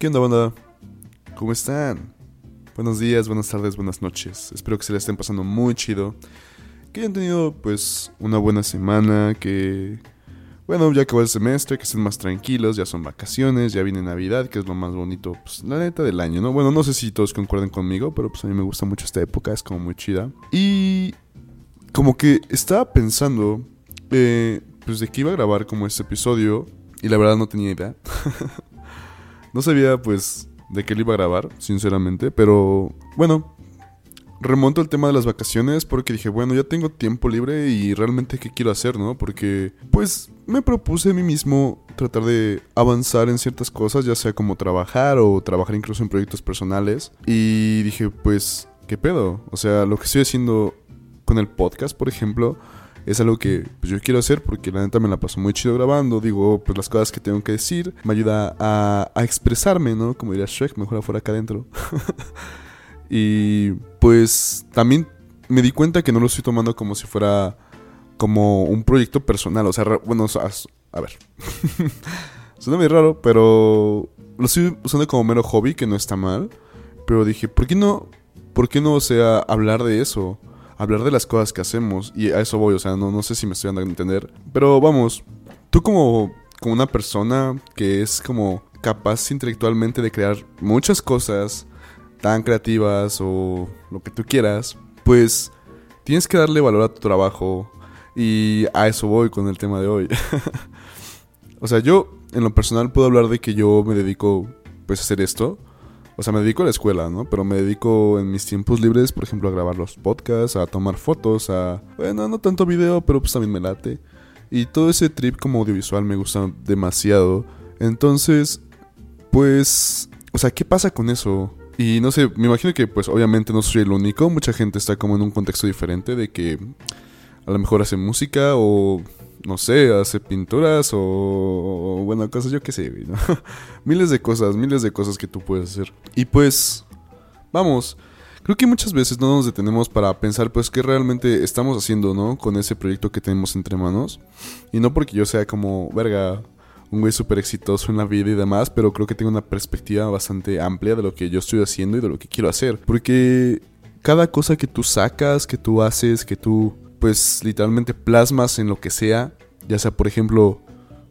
¿Qué onda, banda? ¿Cómo están? Buenos días, buenas tardes, buenas noches. Espero que se la estén pasando muy chido. Que hayan tenido, pues, una buena semana. Que, bueno, ya acabó el semestre, que estén más tranquilos. Ya son vacaciones, ya viene Navidad, que es lo más bonito, pues, la neta del año, ¿no? Bueno, no sé si todos concuerden conmigo, pero pues a mí me gusta mucho esta época, es como muy chida. Y, como que estaba pensando, eh, pues, de que iba a grabar como este episodio. Y la verdad no tenía idea. no sabía, pues, de qué le iba a grabar, sinceramente. Pero bueno, remonto el tema de las vacaciones porque dije, bueno, ya tengo tiempo libre y realmente qué quiero hacer, ¿no? Porque pues me propuse a mí mismo tratar de avanzar en ciertas cosas, ya sea como trabajar o trabajar incluso en proyectos personales. Y dije, pues, ¿qué pedo? O sea, lo que estoy haciendo con el podcast, por ejemplo, es algo que pues, yo quiero hacer porque la neta me la paso muy chido grabando. Digo, pues las cosas que tengo que decir. Me ayuda a, a expresarme, ¿no? Como diría Shrek, mejor afuera acá adentro. y pues también me di cuenta que no lo estoy tomando como si fuera como un proyecto personal. O sea, bueno, a ver. Suena muy raro, pero lo estoy usando como mero hobby, que no está mal. Pero dije, ¿por qué no? ¿Por qué no, o sea, hablar de eso? Hablar de las cosas que hacemos. Y a eso voy, o sea, no, no sé si me estoy dando a entender. Pero vamos, tú como, como una persona que es como capaz intelectualmente de crear muchas cosas tan creativas o lo que tú quieras, pues tienes que darle valor a tu trabajo. Y a eso voy con el tema de hoy. o sea, yo en lo personal puedo hablar de que yo me dedico pues a hacer esto. O sea, me dedico a la escuela, ¿no? Pero me dedico en mis tiempos libres, por ejemplo, a grabar los podcasts, a tomar fotos, a... Bueno, no tanto video, pero pues también me late. Y todo ese trip como audiovisual me gusta demasiado. Entonces, pues... O sea, ¿qué pasa con eso? Y no sé, me imagino que pues obviamente no soy el único. Mucha gente está como en un contexto diferente de que a lo mejor hace música o no sé, hace pinturas o, bueno, cosas yo qué sé, ¿no? miles de cosas, miles de cosas que tú puedes hacer. Y pues, vamos, creo que muchas veces no nos detenemos para pensar pues qué realmente estamos haciendo, ¿no? Con ese proyecto que tenemos entre manos. Y no porque yo sea como, verga, un güey súper exitoso en la vida y demás, pero creo que tengo una perspectiva bastante amplia de lo que yo estoy haciendo y de lo que quiero hacer. Porque cada cosa que tú sacas, que tú haces, que tú pues literalmente plasmas en lo que sea, ya sea por ejemplo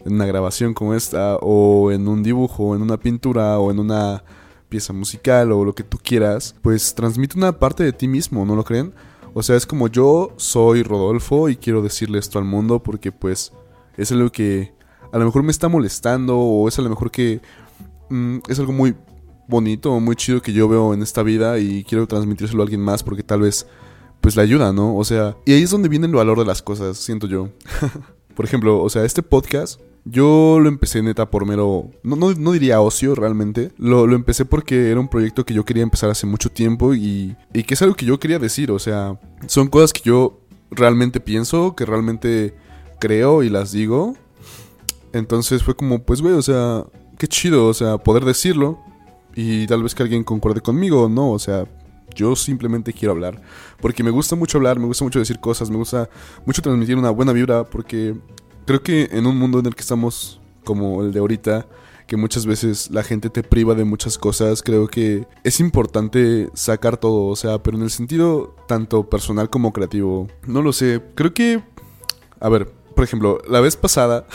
en una grabación como esta, o en un dibujo, o en una pintura, o en una pieza musical, o lo que tú quieras, pues transmite una parte de ti mismo, ¿no lo creen? O sea, es como yo soy Rodolfo y quiero decirle esto al mundo porque pues es algo que a lo mejor me está molestando o es a lo mejor que mm, es algo muy bonito muy chido que yo veo en esta vida y quiero transmitírselo a alguien más porque tal vez pues la ayuda, ¿no? O sea, y ahí es donde viene el valor de las cosas, siento yo. por ejemplo, o sea, este podcast yo lo empecé neta por mero. No, no, diría ocio realmente. Lo, lo, empecé porque era un proyecto que yo quería empezar hace mucho tiempo y, y que es algo que yo quería decir. O sea, son cosas que yo realmente pienso, que realmente creo y las digo. Entonces fue como, pues, güey, o sea, qué chido, o sea, poder decirlo. Y tal vez que alguien concuerde conmigo, ¿no? O sea, yo simplemente quiero hablar. Porque me gusta mucho hablar, me gusta mucho decir cosas, me gusta mucho transmitir una buena vibra. Porque creo que en un mundo en el que estamos como el de ahorita, que muchas veces la gente te priva de muchas cosas, creo que es importante sacar todo, o sea, pero en el sentido tanto personal como creativo. No lo sé, creo que... A ver, por ejemplo, la vez pasada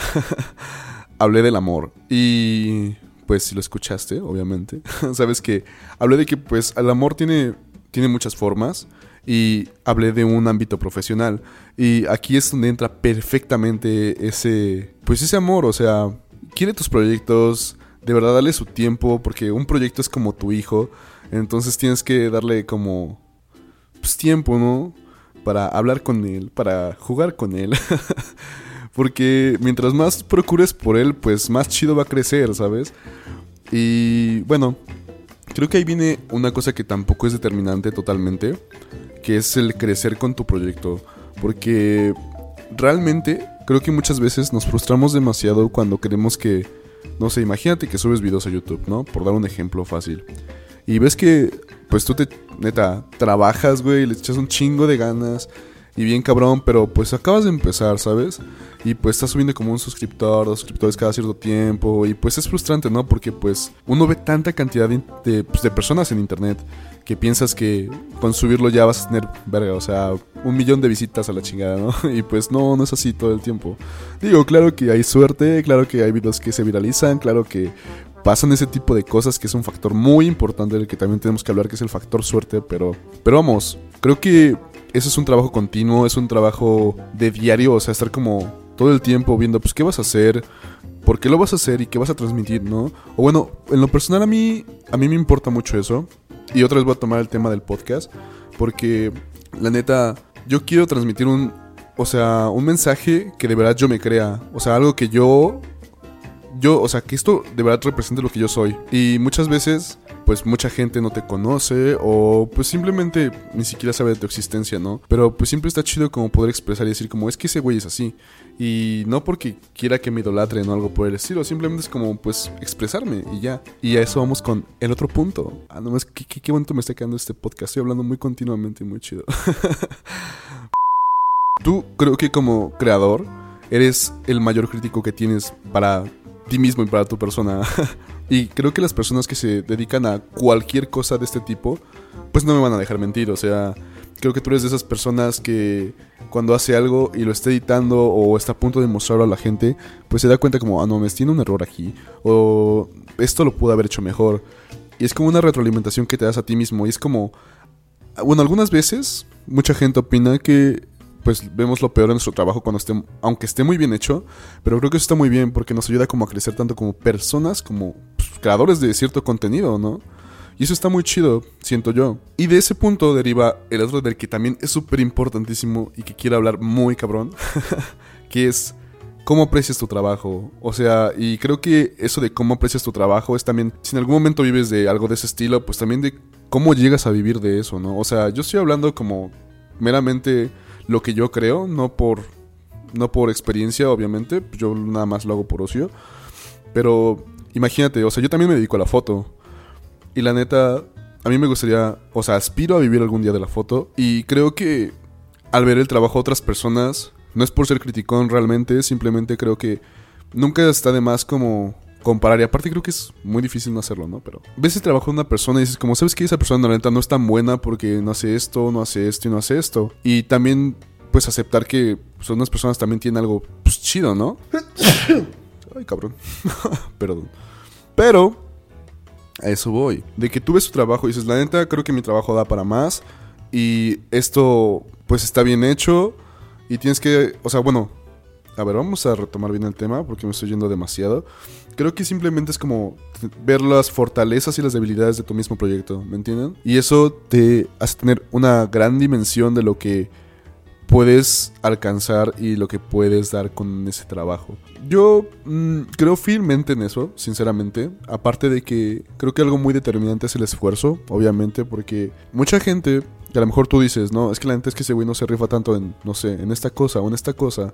hablé del amor y pues si lo escuchaste, obviamente, sabes que hablé de que pues el amor tiene, tiene muchas formas y hablé de un ámbito profesional y aquí es donde entra perfectamente ese, pues ese amor, o sea, quiere tus proyectos, de verdad dale su tiempo porque un proyecto es como tu hijo, entonces tienes que darle como pues, tiempo, ¿no? Para hablar con él, para jugar con él. Porque mientras más procures por él, pues más chido va a crecer, ¿sabes? Y bueno, creo que ahí viene una cosa que tampoco es determinante totalmente, que es el crecer con tu proyecto. Porque realmente creo que muchas veces nos frustramos demasiado cuando queremos que, no sé, imagínate que subes videos a YouTube, ¿no? Por dar un ejemplo fácil. Y ves que, pues tú te, neta, trabajas, güey, le echas un chingo de ganas y bien cabrón, pero pues acabas de empezar, ¿sabes? Y pues estás subiendo como un suscriptor, dos suscriptores cada cierto tiempo. Y pues es frustrante, ¿no? Porque pues uno ve tanta cantidad de, pues, personas en internet que piensas que con subirlo ya vas a tener, verga, o sea, un millón de visitas a la chingada, ¿no? Y pues no, no es así todo el tiempo. Digo, claro que hay suerte, claro que hay videos que se viralizan, claro que pasan ese tipo de cosas que es un factor muy importante del que también tenemos que hablar, que es el factor suerte, pero, pero vamos, creo que eso es un trabajo continuo, es un trabajo de diario, o sea, estar como todo el tiempo viendo, pues, qué vas a hacer, por qué lo vas a hacer y qué vas a transmitir, ¿no? O bueno, en lo personal a mí, a mí me importa mucho eso. Y otra vez voy a tomar el tema del podcast, porque la neta, yo quiero transmitir un, o sea, un mensaje que de verdad yo me crea, o sea, algo que yo, yo, o sea, que esto de verdad represente lo que yo soy. Y muchas veces pues mucha gente no te conoce o pues simplemente ni siquiera sabe de tu existencia, ¿no? Pero pues siempre está chido como poder expresar y decir como es que ese güey es así. Y no porque quiera que me idolatren o algo por el estilo, simplemente es como pues expresarme y ya. Y a eso vamos con el otro punto. Ah, no, es que qué, bonito me está quedando este podcast. Estoy hablando muy continuamente y muy chido. Tú creo que como creador eres el mayor crítico que tienes para ti mismo y para tu persona. Y creo que las personas que se dedican a cualquier cosa de este tipo, pues no me van a dejar mentir. O sea, creo que tú eres de esas personas que cuando hace algo y lo está editando o está a punto de mostrarlo a la gente, pues se da cuenta como, ah, no, me tiene un error aquí. O esto lo pude haber hecho mejor. Y es como una retroalimentación que te das a ti mismo. Y es como, bueno, algunas veces mucha gente opina que pues vemos lo peor en nuestro trabajo cuando esté, aunque esté muy bien hecho, pero creo que eso está muy bien porque nos ayuda como a crecer tanto como personas, como creadores de cierto contenido, ¿no? Y eso está muy chido, siento yo. Y de ese punto deriva el otro del que también es súper importantísimo y que quiero hablar muy cabrón, que es cómo aprecias tu trabajo. O sea, y creo que eso de cómo aprecias tu trabajo es también, si en algún momento vives de algo de ese estilo, pues también de cómo llegas a vivir de eso, ¿no? O sea, yo estoy hablando como meramente lo que yo creo, no por, no por experiencia, obviamente, yo nada más lo hago por ocio. Pero imagínate, o sea, yo también me dedico a la foto. Y la neta, a mí me gustaría, o sea, aspiro a vivir algún día de la foto. Y creo que al ver el trabajo de otras personas, no es por ser criticón realmente, simplemente creo que nunca está de más como comparar. Y aparte creo que es muy difícil no hacerlo, ¿no? Pero ves el trabajo de una persona y dices, como sabes que esa persona la neta no es tan buena porque no hace esto, no hace esto y no hace esto. Y también, pues aceptar que pues, unas personas también tienen algo pues, chido, ¿no? Ay, cabrón. Perdón. Pero, a eso voy. De que tú ves tu trabajo y dices, la neta, creo que mi trabajo da para más. Y esto, pues está bien hecho. Y tienes que, o sea, bueno, a ver, vamos a retomar bien el tema porque me estoy yendo demasiado. Creo que simplemente es como ver las fortalezas y las debilidades de tu mismo proyecto, ¿me entienden? Y eso te hace tener una gran dimensión de lo que puedes alcanzar y lo que puedes dar con ese trabajo. Yo mm, creo firmemente en eso, sinceramente. Aparte de que creo que algo muy determinante es el esfuerzo, obviamente, porque mucha gente, que a lo mejor tú dices, no, es que la gente es que ese güey no se rifa tanto en, no sé, en esta cosa o en esta cosa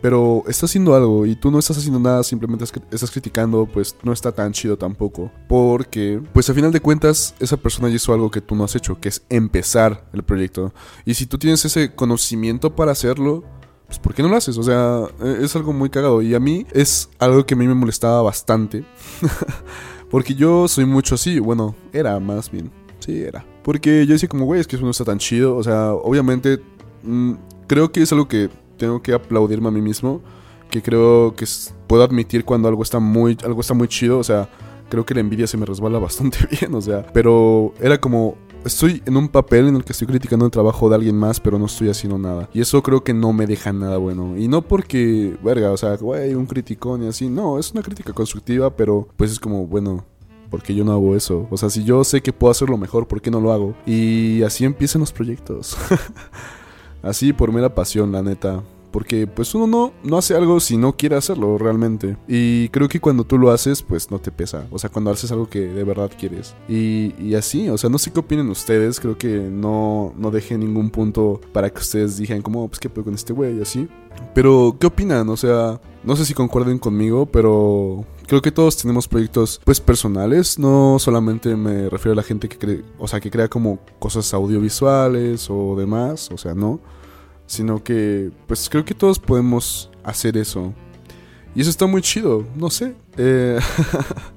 pero está haciendo algo y tú no estás haciendo nada, simplemente estás criticando, pues no está tan chido tampoco. Porque, pues a final de cuentas, esa persona ya hizo algo que tú no has hecho, que es empezar el proyecto. Y si tú tienes ese conocimiento para hacerlo, pues ¿por qué no lo haces? O sea, e, es algo muy cagado. Y a mí es algo que a mí me molestaba bastante. Porque yo soy mucho así, bueno, era más bien. Sí, era. Porque yo decía como, güey, es que eso no está tan chido. O sea, obviamente, mm, creo que es algo que tengo que aplaudirme a mí mismo, que creo que puedo admitir cuando algo está muy, algo está muy chido, o sea, creo que la envidia se me resbala bastante bien, o sea, pero era como, estoy en un papel en el que estoy criticando el trabajo de alguien más, pero no estoy haciendo nada. Y eso creo que no me deja nada bueno. Y no porque, verga, o sea, güey, un criticón y así, no, es una crítica constructiva, pero pues es como, bueno, porque yo no hago eso? O sea, si yo sé que puedo hacerlo mejor, ¿por qué no lo hago? Y así empiezan los proyectos. Así por mera pasión, la neta. Porque pues uno no, no hace algo si no quiere hacerlo realmente. Y creo que cuando tú lo haces, pues no te pesa. O sea, cuando haces algo que de verdad quieres. Y, y así, o sea, no sé qué opinen ustedes. Creo que no, no dejé ningún punto para que ustedes dijeran como, pues qué puedo con este güey y así. Pero, ¿qué opinan? O sea, no sé si concuerden conmigo, pero creo que todos tenemos proyectos pues personales, no solamente me refiero a la gente que cree, o sea, que crea como cosas audiovisuales o demás, o sea, no sino que pues creo que todos podemos hacer eso. Y eso está muy chido, no sé. Eh,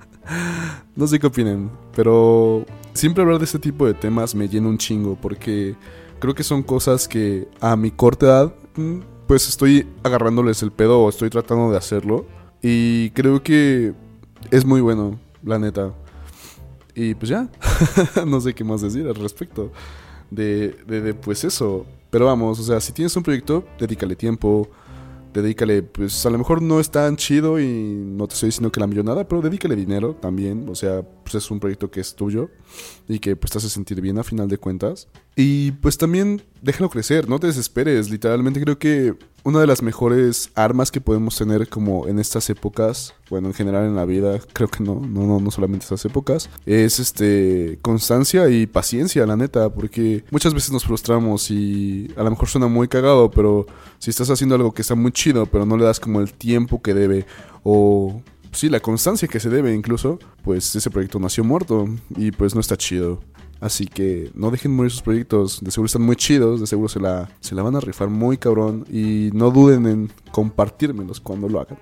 no sé qué opinen, pero siempre hablar de este tipo de temas me llena un chingo porque creo que son cosas que a mi corta edad mm, pues estoy agarrándoles el pedo o estoy tratando de hacerlo y creo que es muy bueno, la neta. Y pues ya, no sé qué más decir al respecto de, de, de pues eso. Pero vamos, o sea, si tienes un proyecto, dedícale tiempo, dedícale, pues a lo mejor no es tan chido y no te estoy diciendo que la millonada, pero dedícale dinero también, o sea, pues es un proyecto que es tuyo y que pues te hace sentir bien a final de cuentas. Y pues también déjalo crecer, no te desesperes, literalmente creo que una de las mejores armas que podemos tener como en estas épocas, bueno, en general en la vida, creo que no, no, no, no solamente estas épocas, es este constancia y paciencia, la neta, porque muchas veces nos frustramos y a lo mejor suena muy cagado, pero si estás haciendo algo que está muy chido, pero no le das como el tiempo que debe o sí, la constancia que se debe incluso, pues ese proyecto nació muerto y pues no está chido. Así que no dejen morir sus proyectos. De seguro están muy chidos. De seguro se la, se la van a rifar muy cabrón. Y no duden en compartírmelos cuando lo hagan.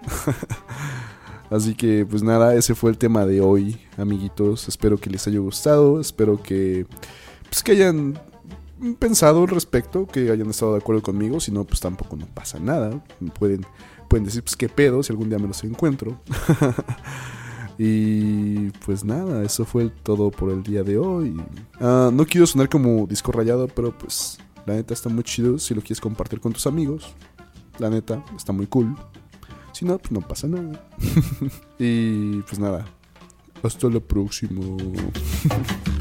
Así que pues nada, ese fue el tema de hoy, amiguitos. Espero que les haya gustado. Espero que, pues, que hayan pensado al respecto, que hayan estado de acuerdo conmigo. Si no, pues tampoco no pasa nada. Pueden, pueden decir, pues qué pedo si algún día me los encuentro. Y pues nada, eso fue todo por el día de hoy. Ah, no quiero sonar como disco rayado, pero pues la neta está muy chido si lo quieres compartir con tus amigos. La neta está muy cool. Si no, pues no pasa nada. y pues nada. Hasta la próxima.